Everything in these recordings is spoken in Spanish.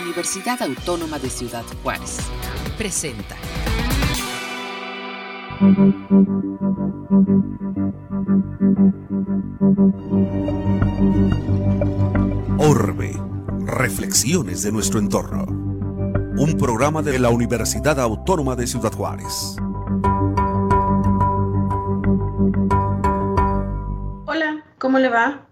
Universidad Autónoma de Ciudad Juárez. Presenta. Orbe. Reflexiones de nuestro entorno. Un programa de la Universidad Autónoma de Ciudad Juárez. Hola, ¿cómo le va?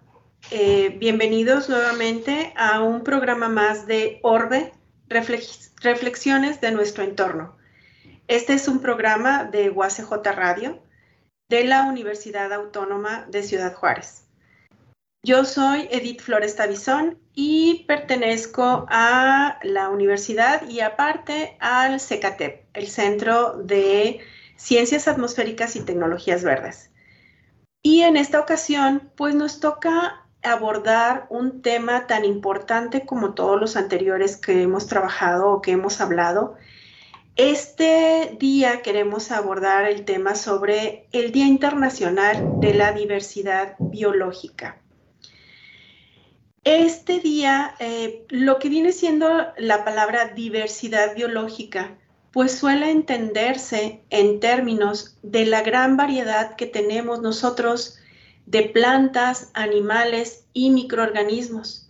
Eh, bienvenidos nuevamente a un programa más de Orbe, Reflexiones de nuestro entorno. Este es un programa de UACJ Radio de la Universidad Autónoma de Ciudad Juárez. Yo soy Edith Flores Tabizón y pertenezco a la universidad y aparte al CECATEP, el Centro de Ciencias Atmosféricas y Tecnologías Verdes. Y en esta ocasión, pues nos toca abordar un tema tan importante como todos los anteriores que hemos trabajado o que hemos hablado. Este día queremos abordar el tema sobre el Día Internacional de la Diversidad Biológica. Este día, eh, lo que viene siendo la palabra diversidad biológica, pues suele entenderse en términos de la gran variedad que tenemos nosotros de plantas, animales y microorganismos,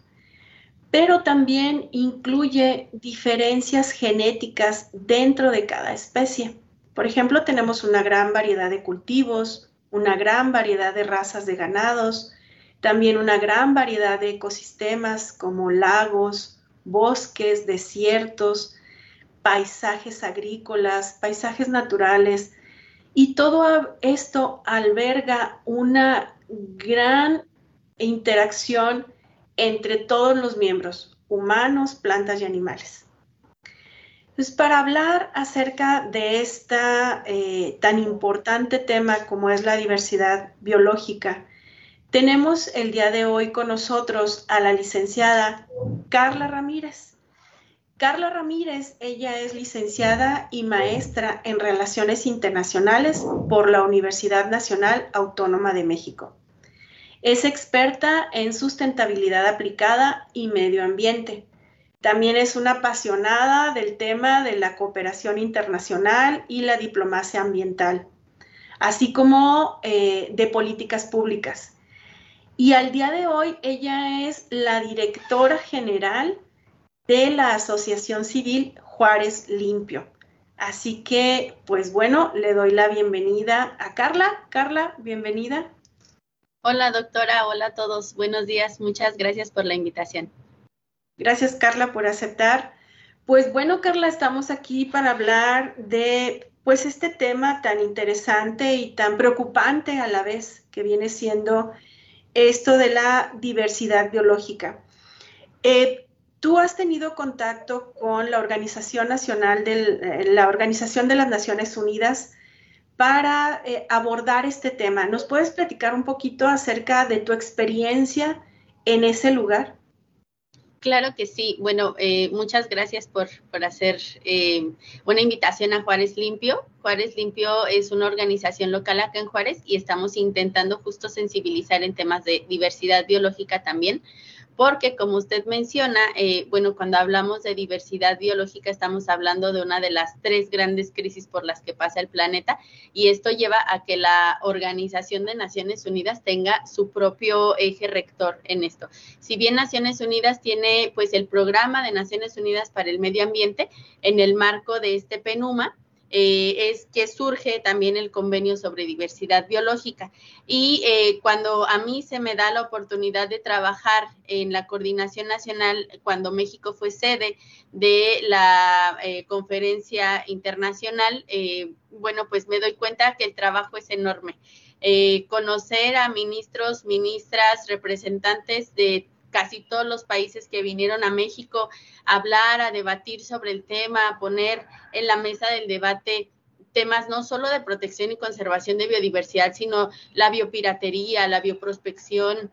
pero también incluye diferencias genéticas dentro de cada especie. Por ejemplo, tenemos una gran variedad de cultivos, una gran variedad de razas de ganados, también una gran variedad de ecosistemas como lagos, bosques, desiertos, paisajes agrícolas, paisajes naturales, y todo esto alberga una gran interacción entre todos los miembros, humanos, plantas y animales. Pues para hablar acerca de este tan importante tema como es la diversidad biológica, tenemos el día de hoy con nosotros a la licenciada Carla Ramírez. Carla Ramírez, ella es licenciada y maestra en Relaciones Internacionales por la Universidad Nacional Autónoma de México. Es experta en sustentabilidad aplicada y medio ambiente. También es una apasionada del tema de la cooperación internacional y la diplomacia ambiental, así como eh, de políticas públicas. Y al día de hoy ella es la directora general de la Asociación Civil Juárez Limpio. Así que, pues bueno, le doy la bienvenida a Carla. Carla, bienvenida. Hola doctora, hola a todos, buenos días, muchas gracias por la invitación. Gracias Carla por aceptar. Pues bueno Carla, estamos aquí para hablar de pues este tema tan interesante y tan preocupante a la vez que viene siendo esto de la diversidad biológica. Eh, Tú has tenido contacto con la Organización Nacional de eh, la Organización de las Naciones Unidas para eh, abordar este tema. ¿Nos puedes platicar un poquito acerca de tu experiencia en ese lugar? Claro que sí. Bueno, eh, muchas gracias por, hacer eh, una invitación a Juárez Limpio. Juárez Limpio es una organización local acá en Juárez y estamos intentando justo sensibilizar en temas de diversidad biológica también porque como usted menciona, eh, bueno, cuando hablamos de diversidad biológica estamos hablando de una de las tres grandes crisis por las que pasa el planeta y esto lleva a que la Organización de Naciones Unidas tenga su propio eje rector en esto. Si bien Naciones Unidas tiene pues el programa de Naciones Unidas para el medio ambiente en el marco de este PENUMA, eh, es que surge también el convenio sobre diversidad biológica. Y eh, cuando a mí se me da la oportunidad de trabajar en la coordinación nacional, cuando México fue sede de la eh, conferencia internacional, bueno, pues me doy cuenta que el trabajo es enorme. conocer a ministros, ministras, representantes de casi todos los países que vinieron a México a hablar, a debatir sobre el tema, a poner en la mesa del debate temas no solo de protección y conservación de biodiversidad, sino la biopiratería, la bioprospección,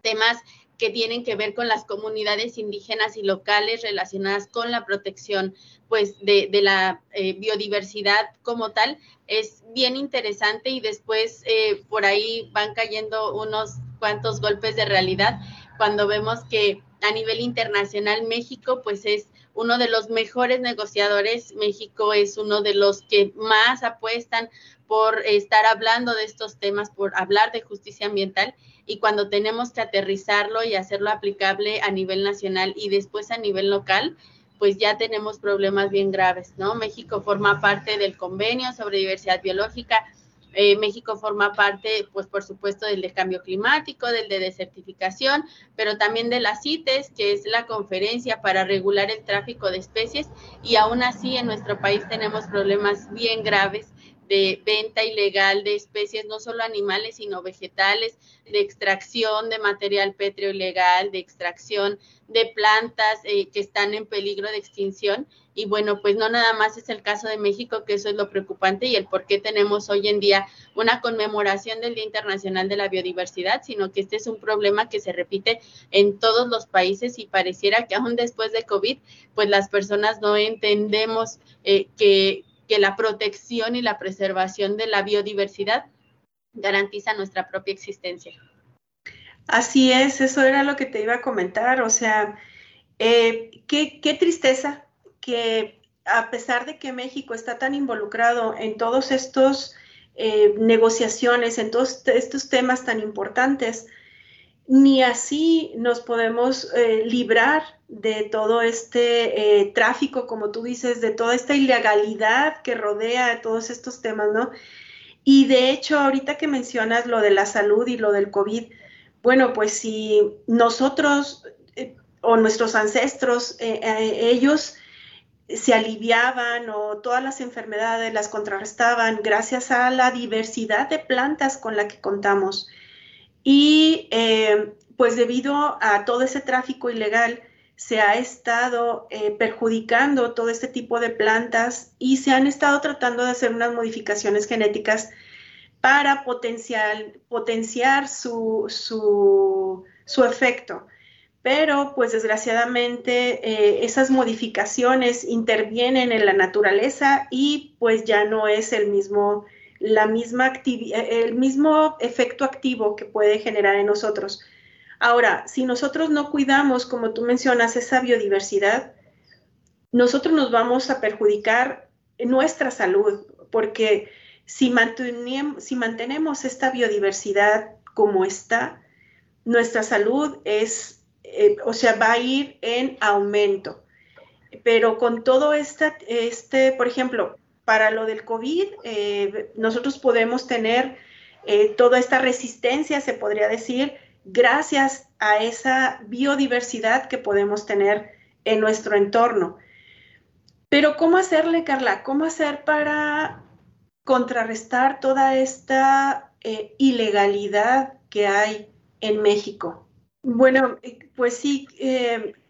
temas que tienen que ver con las comunidades indígenas y locales relacionadas con la protección pues de, la eh, biodiversidad como tal. Es bien interesante y después eh, por ahí van cayendo unos cuantos golpes de realidad cuando vemos que a nivel internacional México pues es uno de los mejores negociadores, México es uno de los que más apuestan por estar hablando de estos temas, por hablar de justicia ambiental y cuando tenemos que aterrizarlo y hacerlo aplicable a nivel nacional y después a nivel local, pues ya tenemos problemas bien graves, ¿no? México forma parte del convenio sobre diversidad biológica, eh, México forma parte, pues por supuesto, del de cambio climático, del de desertificación, pero también de la CITES, que es la conferencia para regular el tráfico de especies, y aún así en nuestro país tenemos problemas bien graves de venta ilegal de especies, no solo animales, sino vegetales, de extracción de material pétreo ilegal, de extracción de plantas eh, que están en peligro de extinción. Y bueno, pues no nada más es el caso de México, que eso es lo preocupante y el por qué tenemos hoy en día una conmemoración del Día Internacional de la Biodiversidad, sino que este es un problema que se repite en todos los países y pareciera que aún después de COVID, pues las personas no entendemos eh, que que la protección y la preservación de la biodiversidad garantiza nuestra propia existencia. Así es, eso era lo que te iba a comentar, o sea, eh, qué, tristeza que a pesar de que México está tan involucrado en todos estos eh, negociaciones, en todos estos temas tan importantes, ni así nos podemos eh, librar de todo este eh, tráfico, como tú dices, de toda esta ilegalidad que rodea todos estos temas, ¿no? Y de hecho, ahorita que mencionas lo de la salud y lo del COVID, bueno, pues si nosotros o nuestros ancestros, ellos se aliviaban o todas las enfermedades las contrarrestaban gracias a la diversidad de plantas con la que contamos. Y eh, pues debido a todo ese tráfico ilegal, se ha estado eh, perjudicando todo este tipo de plantas y se han estado tratando de hacer unas modificaciones genéticas para potenciar su, su, efecto. Pero pues desgraciadamente eh, esas modificaciones intervienen en la naturaleza y pues ya no es el mismo la misma el mismo efecto activo que puede generar en nosotros. Ahora, si nosotros no cuidamos, como tú mencionas, esa biodiversidad, nosotros nos vamos a perjudicar nuestra salud, porque si, si mantenemos esta biodiversidad como está, nuestra salud es, eh, o sea, va a ir en aumento. Pero con todo este, este por ejemplo, para lo del COVID, eh, nosotros podemos tener eh, toda esta resistencia, se podría decir, gracias a esa biodiversidad que podemos tener en nuestro entorno. Pero ¿cómo hacerle, Carla? ¿Cómo hacer para contrarrestar toda esta ilegalidad que hay en México? Bueno, pues sí,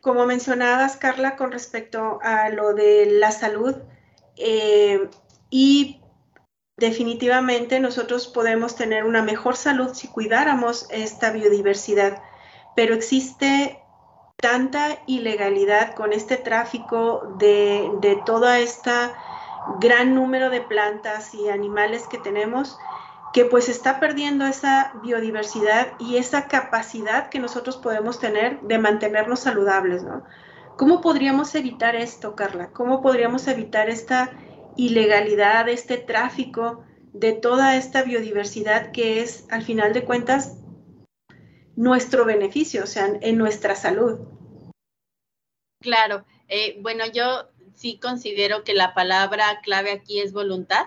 como mencionabas, Carla, con respecto a lo de la salud, eh, y definitivamente nosotros podemos tener una mejor salud si cuidáramos esta biodiversidad, pero existe tanta ilegalidad con este tráfico de, de todo este gran número de plantas y animales que tenemos que pues está perdiendo esa biodiversidad y esa capacidad que nosotros podemos tener de mantenernos saludables, ¿no? ¿Cómo podríamos evitar esto, Carla? ¿Cómo podríamos evitar esta ilegalidad, este tráfico de toda esta biodiversidad que es, al final de cuentas, nuestro beneficio, o sea, en nuestra salud? Claro, eh, bueno, yo sí considero que la palabra clave aquí es voluntad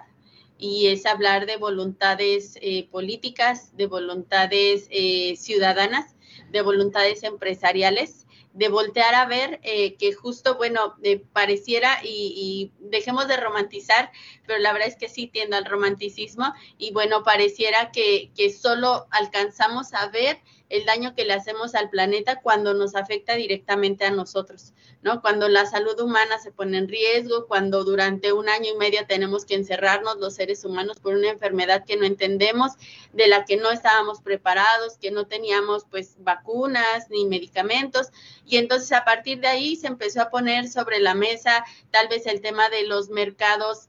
y es hablar de voluntades eh, políticas, de voluntades eh, ciudadanas, de voluntades empresariales de voltear a ver eh, que justo, bueno, eh, pareciera y, dejemos de romantizar, pero la verdad es que sí tiendo al romanticismo y bueno, pareciera que solo alcanzamos a ver el daño que le hacemos al planeta cuando nos afecta directamente a nosotros, ¿no? Cuando la salud humana se pone en riesgo, cuando durante un año y medio tenemos que encerrarnos los seres humanos por una enfermedad que no entendemos, de la que no estábamos preparados, que no teníamos pues vacunas ni medicamentos, y entonces a partir de ahí se empezó a poner sobre la mesa tal vez el tema de los mercados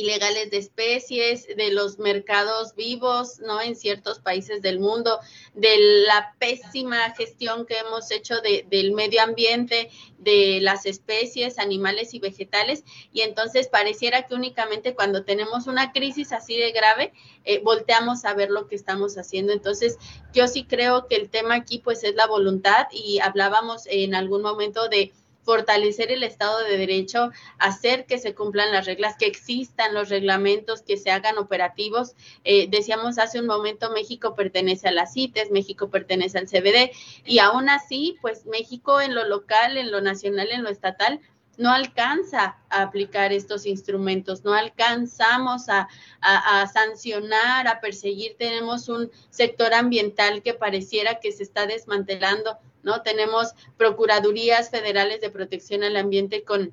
ilegales de especies, de los mercados vivos, ¿no? En ciertos países del mundo, de la pésima gestión que hemos hecho de, del medio ambiente, de las especies, animales y vegetales. Y entonces pareciera que únicamente cuando tenemos una crisis así de grave, eh, volteamos a ver lo que estamos haciendo. Entonces, yo sí creo que el tema aquí pues es la voluntad y hablábamos en algún momento de fortalecer el Estado de Derecho, hacer que se cumplan las reglas, que existan los reglamentos, que se hagan operativos. Eh, decíamos hace un momento, México pertenece a las CITES, México pertenece al CBD, y aún así, pues México en lo local, en lo nacional, en lo estatal, no alcanza a aplicar estos instrumentos, no alcanzamos a, a, sancionar, a perseguir. Tenemos un sector ambiental que pareciera que se está desmantelando ¿no? Tenemos procuradurías federales de protección al ambiente con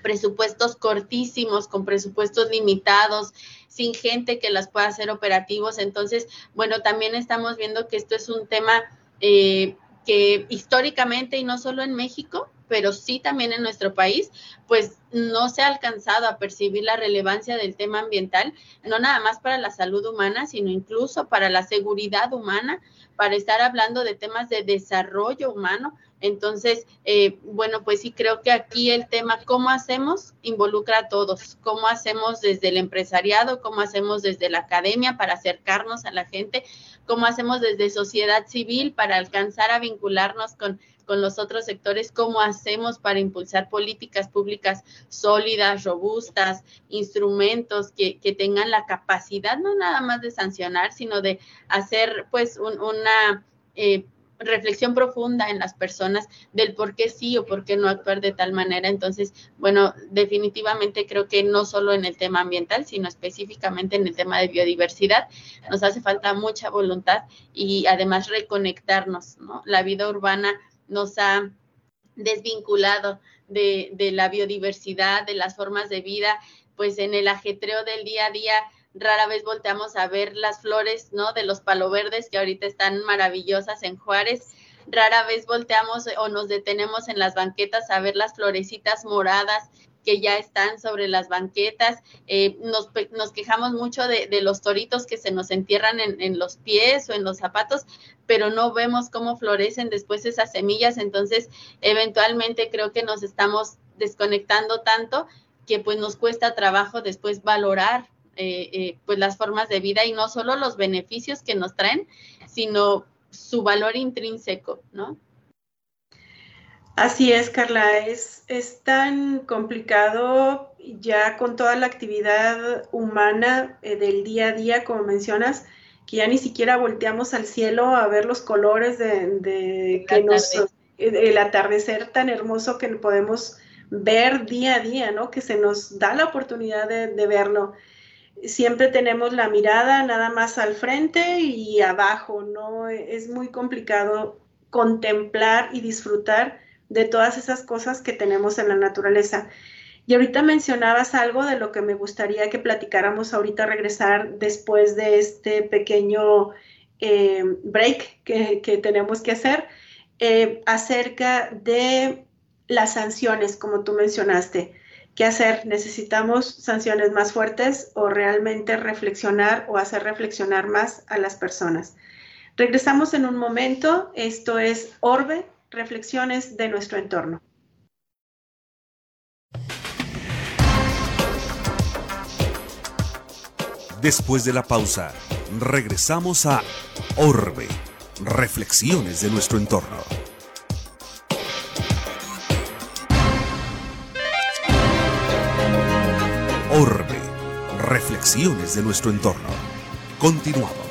presupuestos cortísimos, con presupuestos limitados, sin gente que las pueda hacer operativos. Entonces, bueno, también estamos viendo que esto es un tema eh, que históricamente y no solo en México, pero sí también en nuestro país, pues no se ha alcanzado a percibir la relevancia del tema ambiental, no nada más para la salud humana, sino incluso para la seguridad humana, para estar hablando de temas de desarrollo humano. Entonces, eh, bueno, pues sí creo que aquí el tema, ¿cómo hacemos? Involucra a todos. ¿Cómo hacemos desde el empresariado? ¿Cómo hacemos desde la academia para acercarnos a la gente? ¿Cómo hacemos desde sociedad civil para alcanzar a vincularnos con con los otros sectores, cómo hacemos para impulsar políticas públicas sólidas, robustas, instrumentos que, que tengan la capacidad no nada más de sancionar, sino de hacer pues una... Eh, reflexión profunda en las personas del por qué sí o por qué no actuar de tal manera. Entonces, bueno, definitivamente creo que no solo en el tema ambiental, sino específicamente en el tema de biodiversidad, nos hace falta mucha voluntad y además reconectarnos, ¿no? La vida urbana nos ha desvinculado de, la biodiversidad, de las formas de vida, pues en el ajetreo del día a día rara vez volteamos a ver las flores, ¿no? De los paloverdes que ahorita están maravillosas en Juárez. Rara vez volteamos o nos detenemos en las banquetas a ver las florecitas moradas que ya están sobre las banquetas. Eh, nos, quejamos mucho de, de, los toritos que se nos entierran en, en, los pies o en los zapatos, pero no vemos cómo florecen después esas semillas. Entonces, eventualmente creo que nos estamos desconectando tanto que pues nos cuesta trabajo después valorar eh, eh, pues las formas de vida y no solo los beneficios que nos traen, sino su valor intrínseco, ¿no? Así es, Carla, es, es tan complicado ya con toda la actividad humana eh, del día a día, como mencionas, que ya ni siquiera volteamos al cielo a ver los colores de, que nos, el atardecer tan hermoso que podemos ver día a día, ¿no? Que se nos da la oportunidad de, de verlo. Siempre tenemos la mirada nada más al frente y abajo, ¿no? Es muy complicado contemplar y disfrutar de todas esas cosas que tenemos en la naturaleza. Y ahorita mencionabas algo de lo que me gustaría que platicáramos ahorita regresar después de este pequeño eh, break que, tenemos que hacer eh, acerca de las sanciones, como tú mencionaste. ¿Qué hacer? ¿Necesitamos sanciones más fuertes o realmente reflexionar o hacer reflexionar más a las personas? Regresamos en un momento. Esto es Orbe reflexiones de nuestro entorno. Después de la pausa, regresamos a Orbe, reflexiones de nuestro entorno. Orbe, reflexiones de nuestro entorno. Continuamos.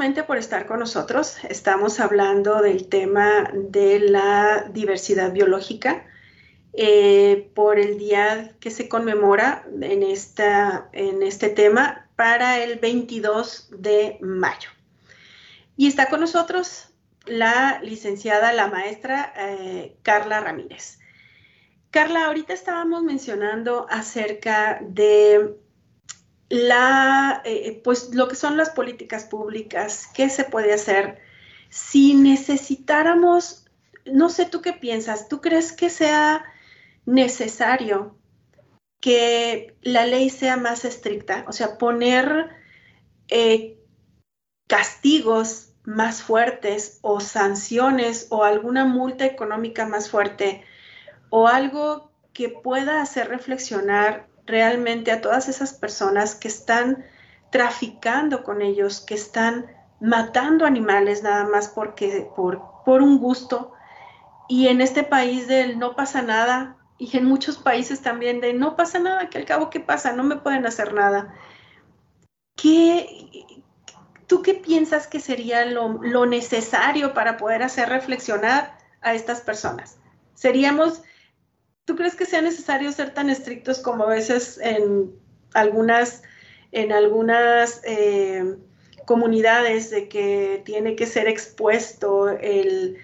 Nuevamente por estar con nosotros. Estamos hablando del tema de la diversidad biológica eh, por el día que se conmemora en, esta, en este tema para el 22 de mayo. Y está con nosotros la licenciada, la maestra eh, Carla Ramírez. Carla, ahorita estábamos mencionando acerca de la, eh, pues lo que son las políticas públicas, qué se puede hacer si necesitáramos, no sé tú qué piensas, ¿tú crees que sea necesario que la ley sea más estricta? O sea, poner eh, castigos más fuertes o sanciones o alguna multa económica más fuerte o algo que pueda hacer reflexionar realmente a todas esas personas que están traficando con ellos, que están matando animales nada más porque por, un gusto. Y en este país del no pasa nada, y en muchos países también de no pasa nada, que al cabo qué pasa, no me pueden hacer nada. ¿Qué, ¿Tú qué piensas que sería lo necesario para poder hacer reflexionar a estas personas? Seríamos, ¿tú crees que sea necesario ser tan estrictos como a veces en algunas, en algunas eh, comunidades de que tiene que ser expuesto el,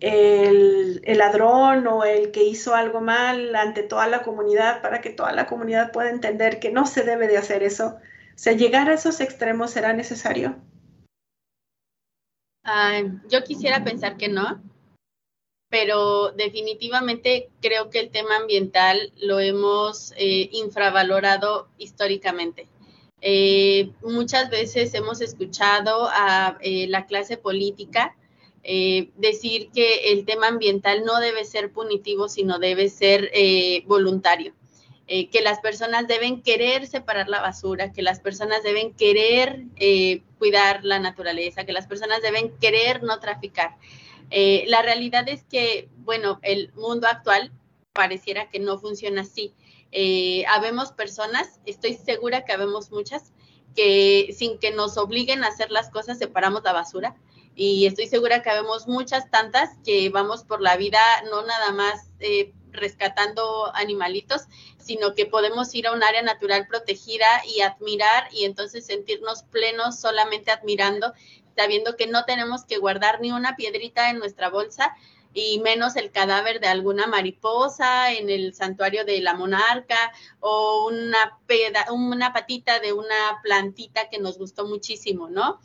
el, ladrón o el que hizo algo mal ante toda la comunidad para que toda la comunidad pueda entender que no se debe de hacer eso. O sea, llegar a esos extremos será necesario. yo quisiera pensar que no, pero definitivamente creo que el tema ambiental lo hemos eh, infravalorado históricamente. Eh, muchas veces hemos escuchado a eh, la clase política eh, decir que el tema ambiental no debe ser punitivo, sino debe ser voluntario. que las personas deben querer separar la basura, que las personas deben querer cuidar la naturaleza, que las personas deben querer no traficar. La realidad es que, bueno, el mundo actual pareciera que no funciona así. Eh, habemos personas, estoy segura que habemos muchas, que sin que nos obliguen a hacer las cosas separamos la basura. Y estoy segura que habemos muchas tantas que vamos por la vida no nada más eh, rescatando animalitos, sino que podemos ir a un área natural protegida y admirar y entonces sentirnos plenos solamente admirando, sabiendo que no tenemos que guardar ni una piedrita en nuestra bolsa, y menos el cadáver de alguna mariposa en el santuario de la monarca o una, una patita de una plantita que nos gustó muchísimo, ¿no?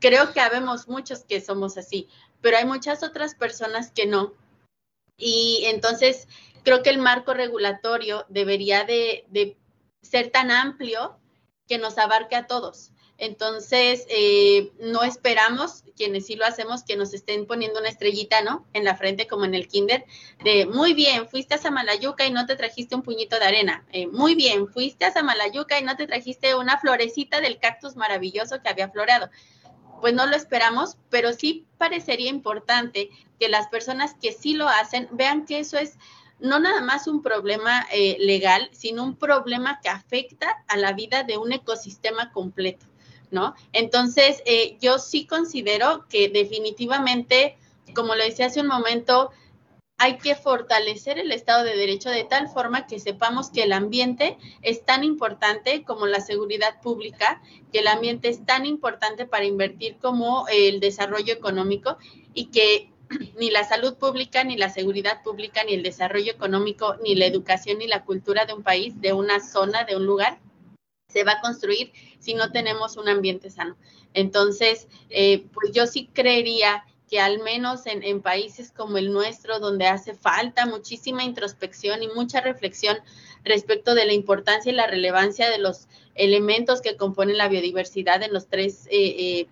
Creo que habemos muchos que somos así, pero hay muchas otras personas que no. Y entonces creo que el marco regulatorio debería de, de ser tan amplio que nos abarque a todos. Entonces, eh, no esperamos, quienes sí lo hacemos, que nos estén poniendo una estrellita, ¿no? En la frente, como en el kinder, de muy bien, fuiste a Samalayuca y no te trajiste un puñito de arena. Eh, muy bien, fuiste a Samalayuca y no te trajiste una florecita del cactus maravilloso que había floreado. Pues no lo esperamos, pero sí parecería importante que las personas que sí lo hacen vean que eso es no nada más un problema eh, legal, sino un problema que afecta a la vida de un ecosistema completo. ¿No? Entonces, eh, yo sí considero que definitivamente, como le decía hace un momento, hay que fortalecer el Estado de Derecho de tal forma que sepamos que el ambiente es tan importante como la seguridad pública, que el ambiente es tan importante para invertir como el desarrollo económico y que ni la salud pública, ni la seguridad pública, ni el desarrollo económico, ni la educación, ni la cultura de un país, de una zona, de un lugar, se va a construir si no tenemos un ambiente sano. Entonces, eh, pues yo sí creería que al menos en, países como el nuestro, donde hace falta muchísima introspección y mucha reflexión respecto de la importancia y la relevancia de los elementos que componen la biodiversidad en los tres, eh,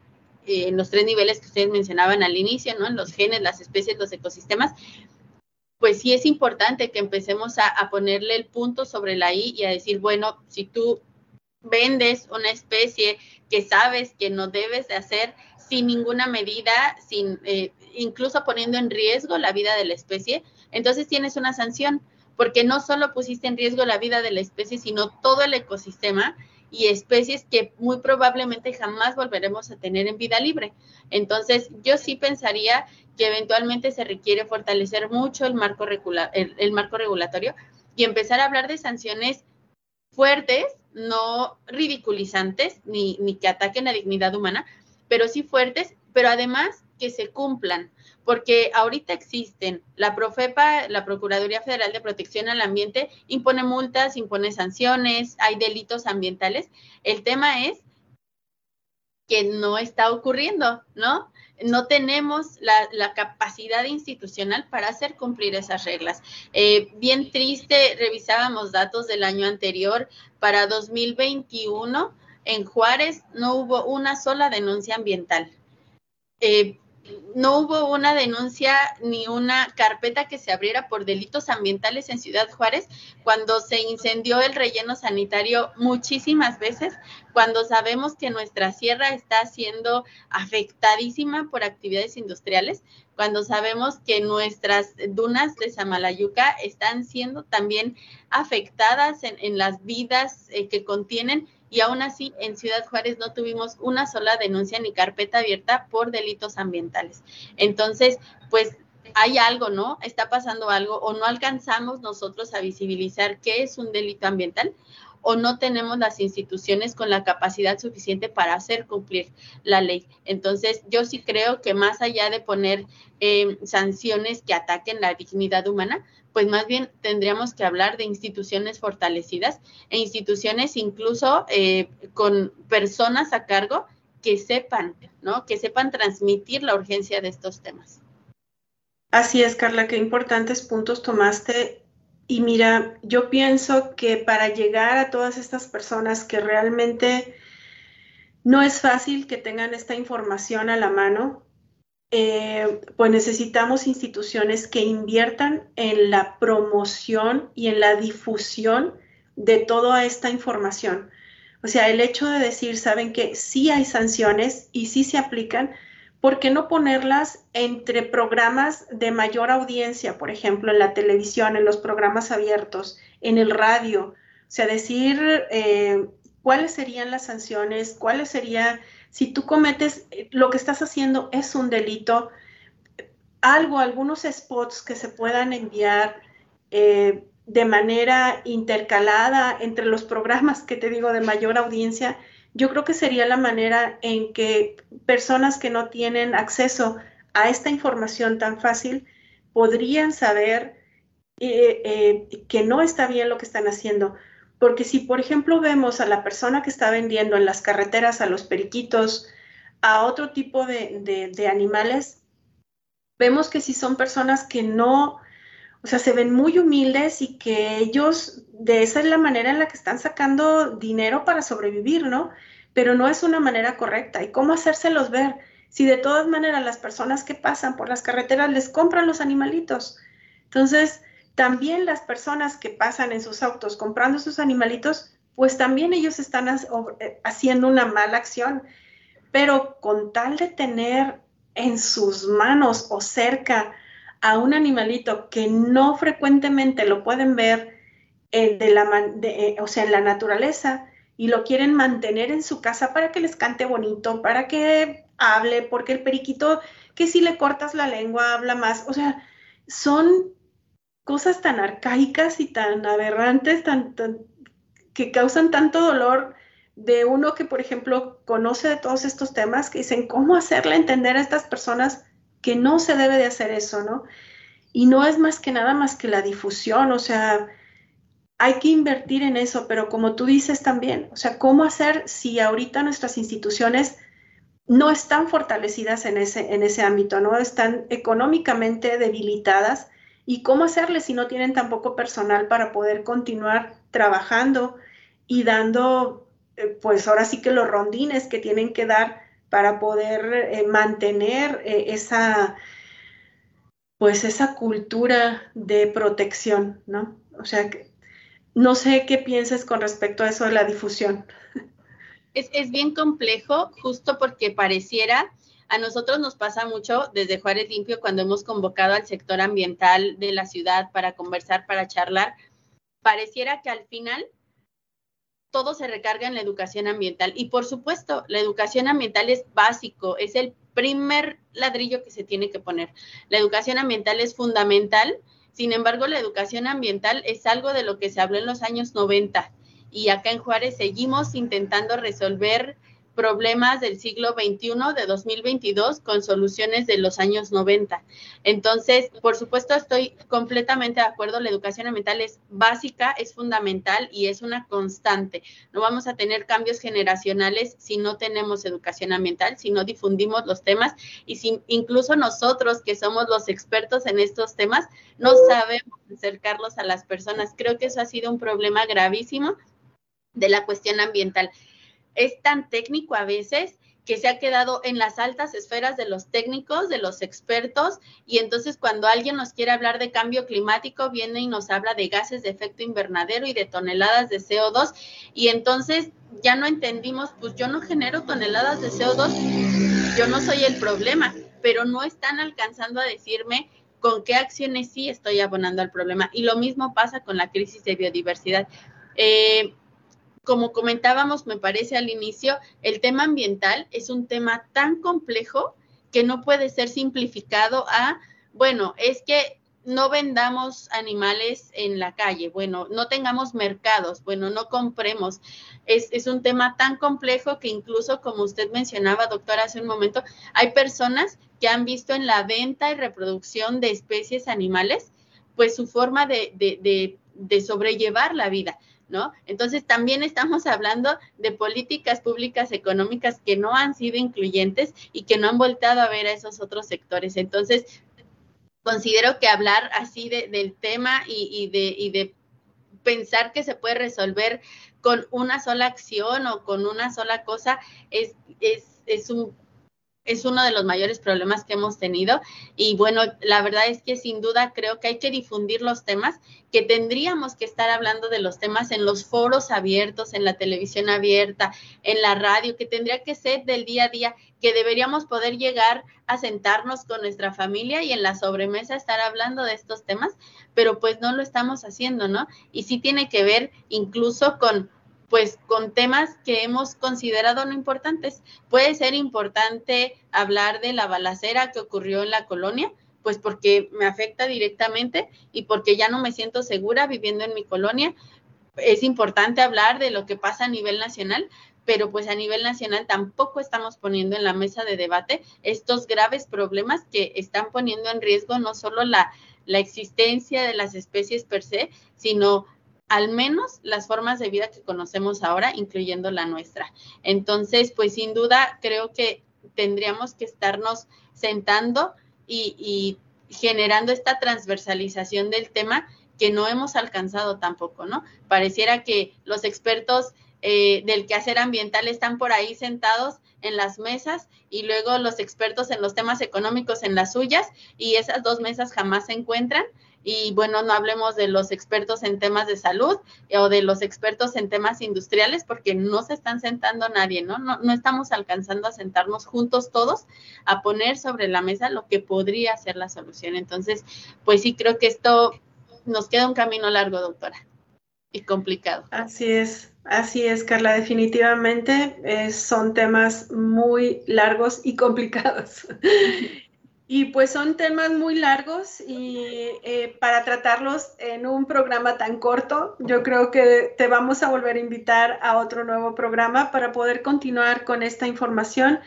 eh, en los tres niveles que ustedes mencionaban al inicio, ¿no? En los genes, las especies, los ecosistemas, pues sí es importante que empecemos a, a ponerle el punto sobre la I y a decir, bueno, si tú vendes una especie que sabes que no debes de hacer sin ninguna medida, sin eh, incluso poniendo en riesgo la vida de la especie, entonces tienes una sanción, porque no solo pusiste en riesgo la vida de la especie, sino todo el ecosistema y especies que muy probablemente jamás volveremos a tener en vida libre. Entonces, yo sí pensaría que eventualmente se requiere fortalecer mucho el marco, el marco regulatorio y empezar a hablar de sanciones fuertes no ridiculizantes ni, ni que ataquen la dignidad humana, pero sí fuertes, pero además que se cumplan, porque ahorita existen, la Profepa, la Procuraduría Federal de Protección al Ambiente, impone multas, impone sanciones, hay delitos ambientales. El tema es que no está ocurriendo, ¿no? No tenemos la, capacidad institucional para hacer cumplir esas reglas. Eh, bien triste, revisábamos datos del año anterior, para 2021 en Juárez no hubo una sola denuncia ambiental. Eh, no hubo una denuncia ni una carpeta que se abriera por delitos ambientales en Ciudad Juárez cuando se incendió el relleno sanitario muchísimas veces, cuando sabemos que nuestra sierra está siendo afectadísima por actividades industriales, cuando sabemos que nuestras dunas de Samalayuca están siendo también afectadas en, las vidas eh, que contienen y aún así en Ciudad Juárez no tuvimos una sola denuncia ni carpeta abierta por delitos ambientales. Entonces, pues hay algo, ¿no? Está pasando algo o no alcanzamos nosotros a visibilizar qué es un delito ambiental o no tenemos las instituciones con la capacidad suficiente para hacer cumplir la ley. Entonces, yo sí creo que más allá de poner eh, sanciones que ataquen la dignidad humana, pues más bien tendríamos que hablar de instituciones fortalecidas e instituciones incluso eh, con personas a cargo que sepan, ¿no? Que sepan transmitir la urgencia de estos temas. Así es, Carla, qué importantes puntos tomaste. Y mira, yo pienso que para llegar a todas estas personas que realmente no es fácil que tengan esta información a la mano, eh, pues necesitamos instituciones que inviertan en la promoción y en la difusión de toda esta información. O sea, el hecho de decir, saben que sí hay sanciones y sí se aplican, ¿por qué no ponerlas entre programas de mayor audiencia, por ejemplo, en la televisión, en los programas abiertos, en el radio? O sea, decir eh, cuáles serían las sanciones, cuáles serían si tú cometes, eh, lo que estás haciendo es un delito, algo, algunos spots que se puedan enviar eh, de manera intercalada entre los programas que te digo de mayor audiencia, yo creo que sería la manera en que personas que no tienen acceso a esta información tan fácil podrían saber eh, que no está bien lo que están haciendo. Porque si, por ejemplo, vemos a la persona que está vendiendo en las carreteras a los periquitos, a otro tipo de, animales, vemos que si son personas que no, o sea, se ven muy humildes y que ellos, de esa es la manera en la que están sacando dinero para sobrevivir, ¿no? Pero no es una manera correcta. ¿Y cómo hacérselos ver? Si de todas maneras las personas que pasan por las carreteras les compran los animalitos. Entonces, también las personas que pasan en sus autos comprando sus animalitos, pues también ellos están eh, haciendo una mala acción, pero con tal de tener en sus manos o cerca a un animalito que no frecuentemente lo pueden ver eh, de la, eh, o sea, en la naturaleza y lo quieren mantener en su casa para que les cante bonito, para que hable, porque el periquito que si le cortas la lengua habla más, o sea, son cosas tan arcaicas y tan aberrantes, tan, que causan tanto dolor de uno que, por ejemplo, conoce de todos estos temas, que dicen, ¿cómo hacerle entender a estas personas que no se debe de hacer eso, no? Y no es más que nada más que la difusión, o sea, hay que invertir en eso, pero como tú dices también, o sea, ¿cómo hacer si ahorita nuestras instituciones no están fortalecidas en ese, en ese ámbito, no están económicamente debilitadas? Y cómo hacerle si no tienen tampoco personal para poder continuar trabajando y dando, eh, pues ahora sí que los rondines que tienen que dar para poder eh, mantener eh, esa, pues esa cultura de protección, ¿no? O sea, no sé qué piensas con respecto a eso de la difusión. Es, es bien complejo, justo porque pareciera a nosotros nos pasa mucho desde Juárez Limpio cuando hemos convocado al sector ambiental de la ciudad para conversar, para charlar. Pareciera que al final todo se recarga en la educación ambiental. Y por supuesto, la educación ambiental es básico, es el primer ladrillo que se tiene que poner. La educación ambiental es fundamental. Sin embargo, la educación ambiental es algo de lo que se habló en los años 90 y acá en Juárez seguimos intentando resolver problemas del siglo XXI, de 2022, con soluciones de los años 90. Entonces, por supuesto, estoy completamente de acuerdo, la educación ambiental es básica, es fundamental y es una constante. No vamos a tener cambios generacionales si no tenemos educación ambiental, si no difundimos los temas y si incluso nosotros que somos los expertos en estos temas no sabemos acercarlos a las personas. Creo que eso ha sido un problema gravísimo de la cuestión ambiental es tan técnico a veces que se ha quedado en las altas esferas de los técnicos, de los expertos, y entonces cuando alguien nos quiere hablar de cambio climático, viene y nos habla de gases de efecto invernadero y de toneladas de CO2, y entonces ya no entendimos, pues yo no genero toneladas de CO2, yo no soy el problema, pero no están alcanzando a decirme con qué acciones sí estoy abonando al problema. Y lo mismo pasa con la crisis de biodiversidad. Eh, como comentábamos, me parece al inicio, el tema ambiental es un tema tan complejo que no puede ser simplificado a, bueno, es que no vendamos animales en la calle, bueno, no tengamos mercados, bueno, no compremos. Es, un tema tan complejo que incluso, como usted mencionaba, doctora, hace un momento, hay personas que han visto en la venta y reproducción de especies animales, pues su forma de sobrellevar la vida. ¿No? Entonces también estamos hablando de políticas públicas económicas que no han sido incluyentes y que no han voltado a ver a esos otros sectores. Entonces, considero que hablar así del tema y, de, y de pensar que se puede resolver con una sola acción o con una sola cosa es, es, es un es uno de los mayores problemas que hemos tenido. Y bueno, la verdad es que sin duda creo que hay que difundir los temas, que tendríamos que estar hablando de los temas en los foros abiertos, en la televisión abierta, en la radio, que tendría que ser del día a día, que deberíamos poder llegar a sentarnos con nuestra familia y en la sobremesa estar hablando de estos temas, pero pues no lo estamos haciendo, ¿no? Y sí tiene que ver incluso con pues con temas que hemos considerado no importantes. Puede ser importante hablar de la balacera que ocurrió en la colonia, pues porque me afecta directamente y porque ya no me siento segura viviendo en mi colonia. Es importante hablar de lo que pasa a nivel nacional, pero pues a nivel nacional tampoco estamos poniendo en la mesa de debate estos graves problemas que están poniendo en riesgo no solo la, la existencia de las especies per se, sino al menos las formas de vida que conocemos ahora, incluyendo la nuestra. Entonces, pues sin duda creo que tendríamos que estarnos sentando y, generando esta transversalización del tema que no hemos alcanzado tampoco, ¿no? Pareciera que los expertos eh, del quehacer ambiental están por ahí sentados en las mesas y luego los expertos en los temas económicos en las suyas y esas dos mesas jamás se encuentran y bueno, no hablemos de los expertos en temas de salud eh, o de los expertos en temas industriales porque no se están sentando nadie, ¿no? ¿no? No estamos alcanzando a sentarnos juntos todos a poner sobre la mesa lo que podría ser la solución. Entonces, pues sí, creo que esto nos queda un camino largo, doctora, y complicado. Así es, así es, Carla, definitivamente eh, son temas muy largos y complicados. Y pues son temas muy largos y eh, para tratarlos en un programa tan corto, yo creo que te vamos a volver a invitar a otro nuevo programa para poder continuar con esta información.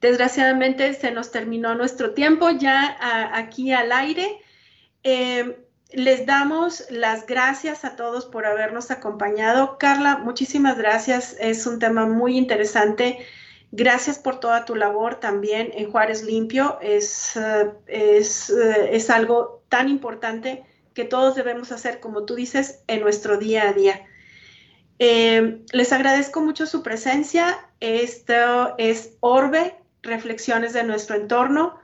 Desgraciadamente se nos terminó nuestro tiempo ya aquí al aire. Eh, les damos las gracias a todos por habernos acompañado. Carla, muchísimas gracias. Es un tema muy interesante Gracias por toda tu labor también en Juárez Limpio. Es, eh, es, eh, es, algo tan importante que todos debemos hacer, como tú dices, en nuestro día a día. Eh, les agradezco mucho su presencia. Esto es Orbe, Reflexiones de nuestro entorno.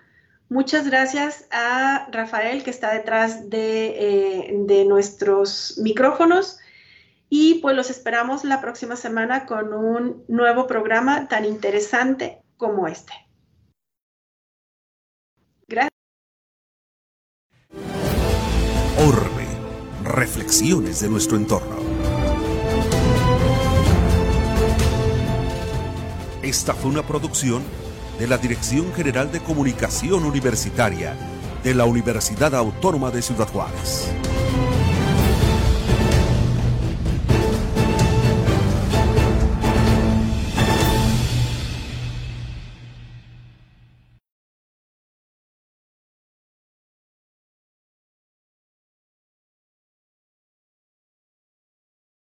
Muchas gracias a Rafael que está detrás de, de nuestros micrófonos. Y pues los esperamos la próxima semana con un nuevo programa tan interesante como este. Gracias. Orbe, reflexiones de nuestro entorno. Esta fue una producción de la Dirección General de Comunicación Universitaria de la Universidad Autónoma de Ciudad Juárez.